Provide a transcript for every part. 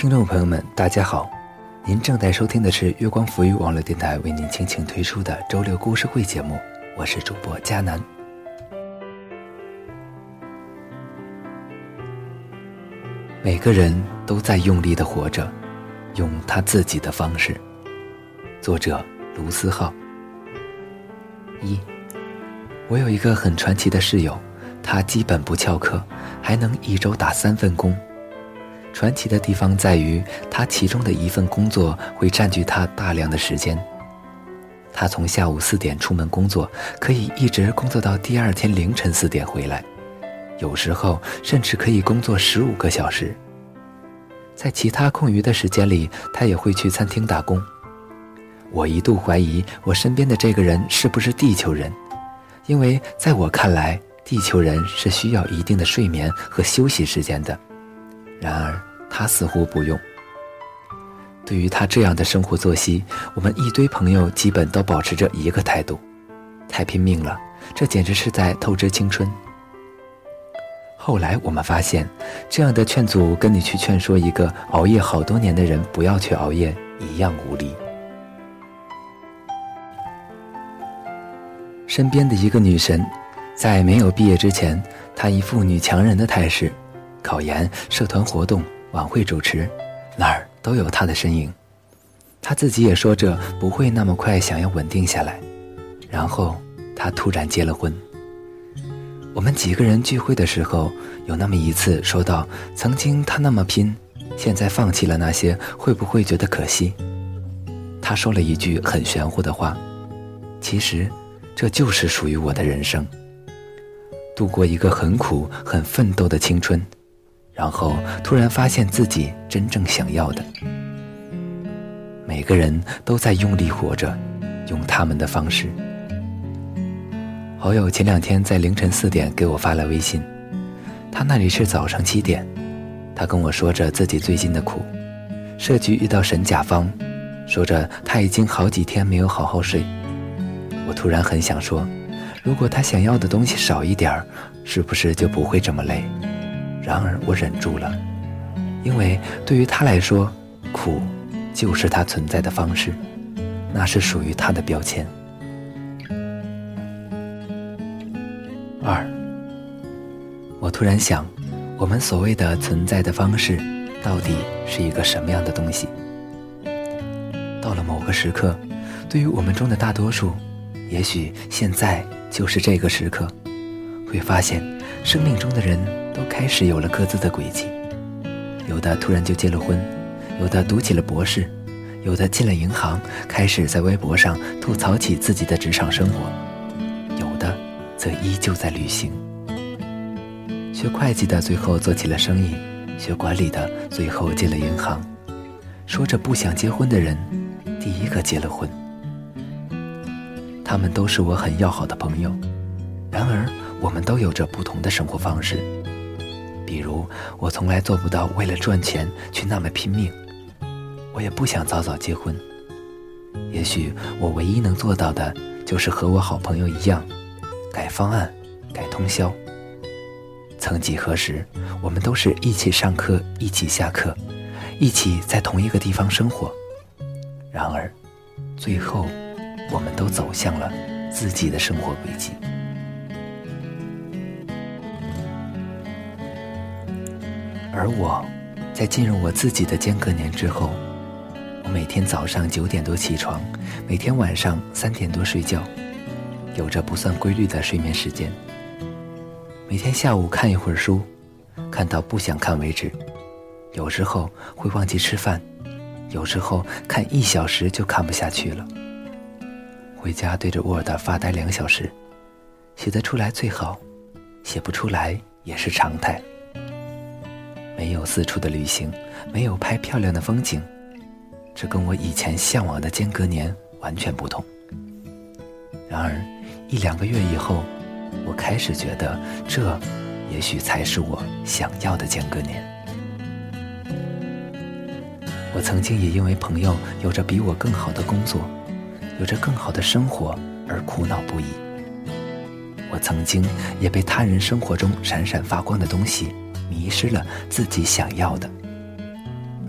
听众朋友们，大家好，您正在收听的是月光浮语网络电台为您倾情推出的周六故事会节目，我是主播佳南。每个人都在用力的活着，用他自己的方式。作者：卢思浩。一，我有一个很传奇的室友，他基本不翘课，还能一周打三份工。传奇的地方在于，他其中的一份工作会占据他大量的时间。他从下午四点出门工作，可以一直工作到第二天凌晨四点回来，有时候甚至可以工作十五个小时。在其他空余的时间里，他也会去餐厅打工。我一度怀疑我身边的这个人是不是地球人，因为在我看来，地球人是需要一定的睡眠和休息时间的。然而，他似乎不用。对于他这样的生活作息，我们一堆朋友基本都保持着一个态度：太拼命了，这简直是在透支青春。后来我们发现，这样的劝阻跟你去劝说一个熬夜好多年的人不要去熬夜一样无力。身边的一个女神，在没有毕业之前，她一副女强人的态势。考研、社团活动、晚会主持，哪儿都有他的身影。他自己也说着不会那么快想要稳定下来。然后他突然结了婚。我们几个人聚会的时候，有那么一次说到，曾经他那么拼，现在放弃了那些，会不会觉得可惜？他说了一句很玄乎的话：“其实，这就是属于我的人生。度过一个很苦、很奋斗的青春。”然后突然发现自己真正想要的。每个人都在用力活着，用他们的方式。好友前两天在凌晨四点给我发了微信，他那里是早上七点，他跟我说着自己最近的苦，社局遇到神甲方，说着他已经好几天没有好好睡。我突然很想说，如果他想要的东西少一点儿，是不是就不会这么累？然而我忍住了，因为对于他来说，苦就是他存在的方式，那是属于他的标签。二，我突然想，我们所谓的存在的方式，到底是一个什么样的东西？到了某个时刻，对于我们中的大多数，也许现在就是这个时刻，会发现生命中的人。都开始有了各自的轨迹，有的突然就结了婚，有的读起了博士，有的进了银行，开始在微博上吐槽起自己的职场生活，有的则依旧在旅行。学会计的最后做起了生意，学管理的最后进了银行，说着不想结婚的人，第一个结了婚。他们都是我很要好的朋友，然而我们都有着不同的生活方式。我从来做不到为了赚钱去那么拼命，我也不想早早结婚。也许我唯一能做到的，就是和我好朋友一样，改方案，改通宵。曾几何时，我们都是一起上课，一起下课，一起在同一个地方生活。然而，最后，我们都走向了自己的生活轨迹。而我，在进入我自己的间隔年之后，我每天早上九点多起床，每天晚上三点多睡觉，有着不算规律的睡眠时间。每天下午看一会儿书，看到不想看为止。有时候会忘记吃饭，有时候看一小时就看不下去了。回家对着 Word 发呆两小时，写得出来最好，写不出来也是常态。没有四处的旅行，没有拍漂亮的风景，这跟我以前向往的间隔年完全不同。然而，一两个月以后，我开始觉得这，也许才是我想要的间隔年。我曾经也因为朋友有着比我更好的工作，有着更好的生活而苦恼不已。我曾经也被他人生活中闪闪发光的东西。迷失了自己想要的，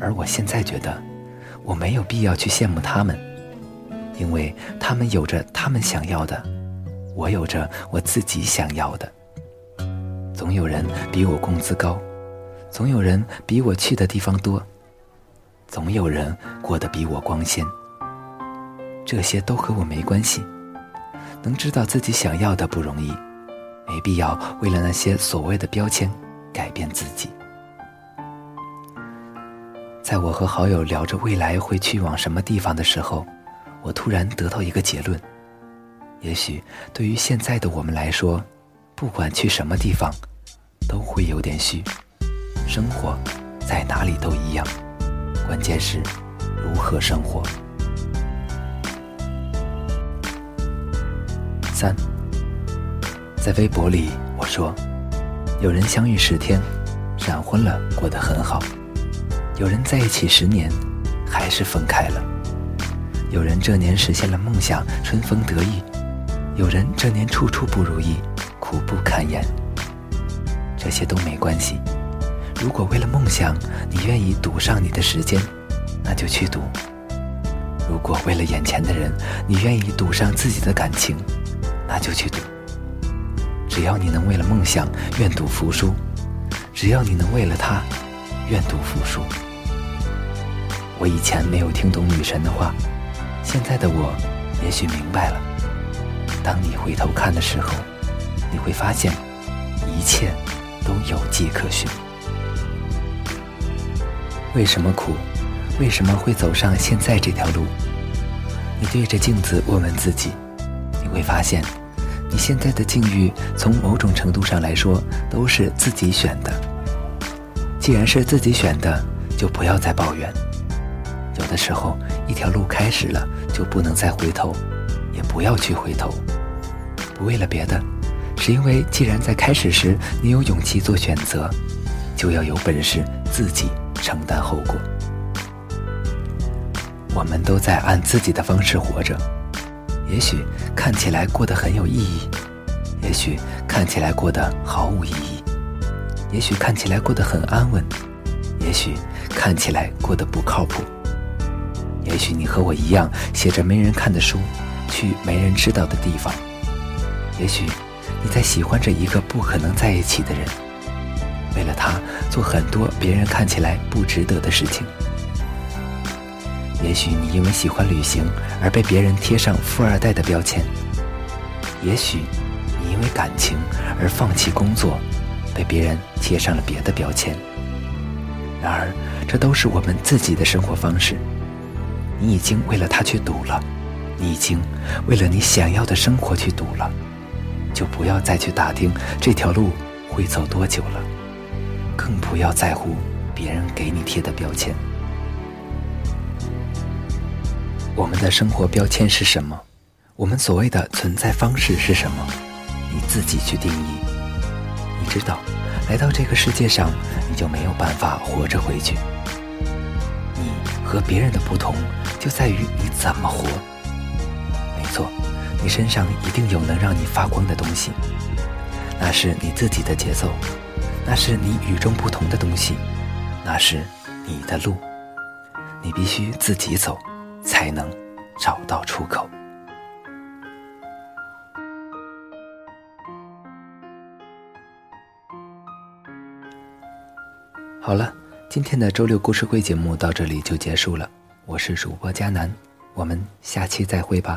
而我现在觉得，我没有必要去羡慕他们，因为他们有着他们想要的，我有着我自己想要的。总有人比我工资高，总有人比我去的地方多，总有人过得比我光鲜。这些都和我没关系。能知道自己想要的不容易，没必要为了那些所谓的标签改变自己。在我和好友聊着未来会去往什么地方的时候，我突然得到一个结论：也许对于现在的我们来说，不管去什么地方，都会有点虚。生活在哪里都一样，关键是如何生活。三，在微博里我说，有人相遇十天，闪婚了，过得很好；有人在一起十年，还是分开了；有人这年实现了梦想，春风得意；有人这年处处不如意，苦不堪言。这些都没关系。如果为了梦想，你愿意赌上你的时间，那就去赌；如果为了眼前的人，你愿意赌上自己的感情。那就去赌，只要你能为了梦想愿赌服输，只要你能为了他愿赌服输。我以前没有听懂女神的话，现在的我也许明白了。当你回头看的时候，你会发现一切都有迹可循。为什么苦？为什么会走上现在这条路？你对着镜子问问自己。你会发现，你现在的境遇从某种程度上来说都是自己选的。既然是自己选的，就不要再抱怨。有的时候，一条路开始了就不能再回头，也不要去回头。不为了别的，是因为既然在开始时你有勇气做选择，就要有本事自己承担后果。我们都在按自己的方式活着。也许看起来过得很有意义，也许看起来过得毫无意义，也许看起来过得很安稳，也许看起来过得不靠谱。也许你和我一样，写着没人看的书，去没人知道的地方。也许你在喜欢着一个不可能在一起的人，为了他做很多别人看起来不值得的事情。也许你因为喜欢旅行而被别人贴上富二代的标签，也许你因为感情而放弃工作，被别人贴上了别的标签。然而，这都是我们自己的生活方式。你已经为了他去赌了，你已经为了你想要的生活去赌了，就不要再去打听这条路会走多久了，更不要在乎别人给你贴的标签。我们的生活标签是什么？我们所谓的存在方式是什么？你自己去定义。你知道，来到这个世界上，你就没有办法活着回去。你和别人的不同，就在于你怎么活。没错，你身上一定有能让你发光的东西，那是你自己的节奏，那是你与众不同的东西，那是你的路，你必须自己走。才能找到出口。好了，今天的周六故事会节目到这里就结束了。我是主播佳楠，我们下期再会吧。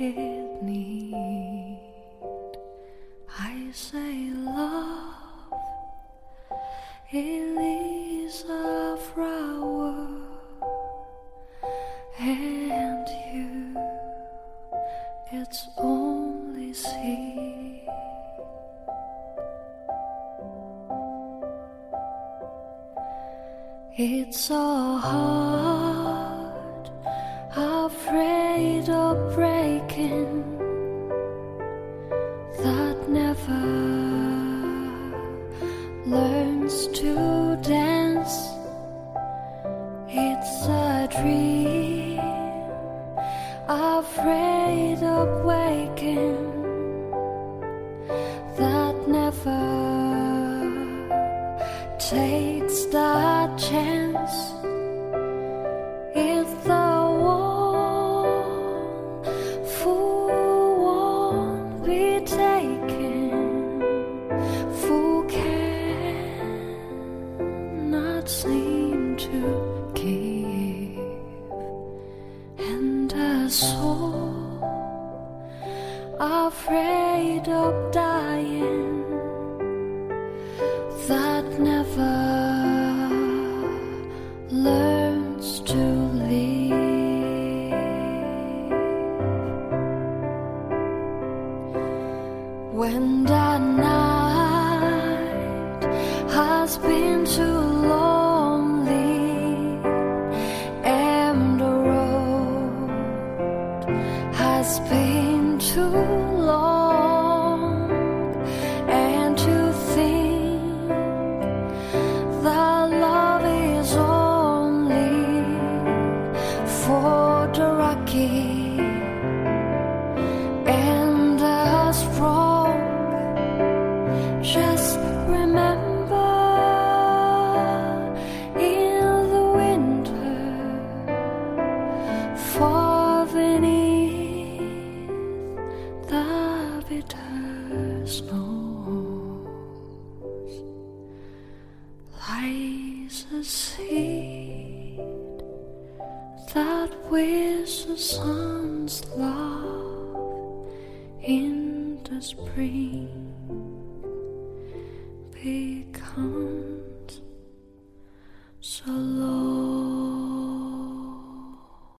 It need. I say, love, it is a flower, and you, it's only seed. It's so hard afraid of breath that never learns to dance. It's a dream, afraid of waking, that never takes seem to give and a soul afraid of dying that never learns to live. When the night that the sun's love in the spring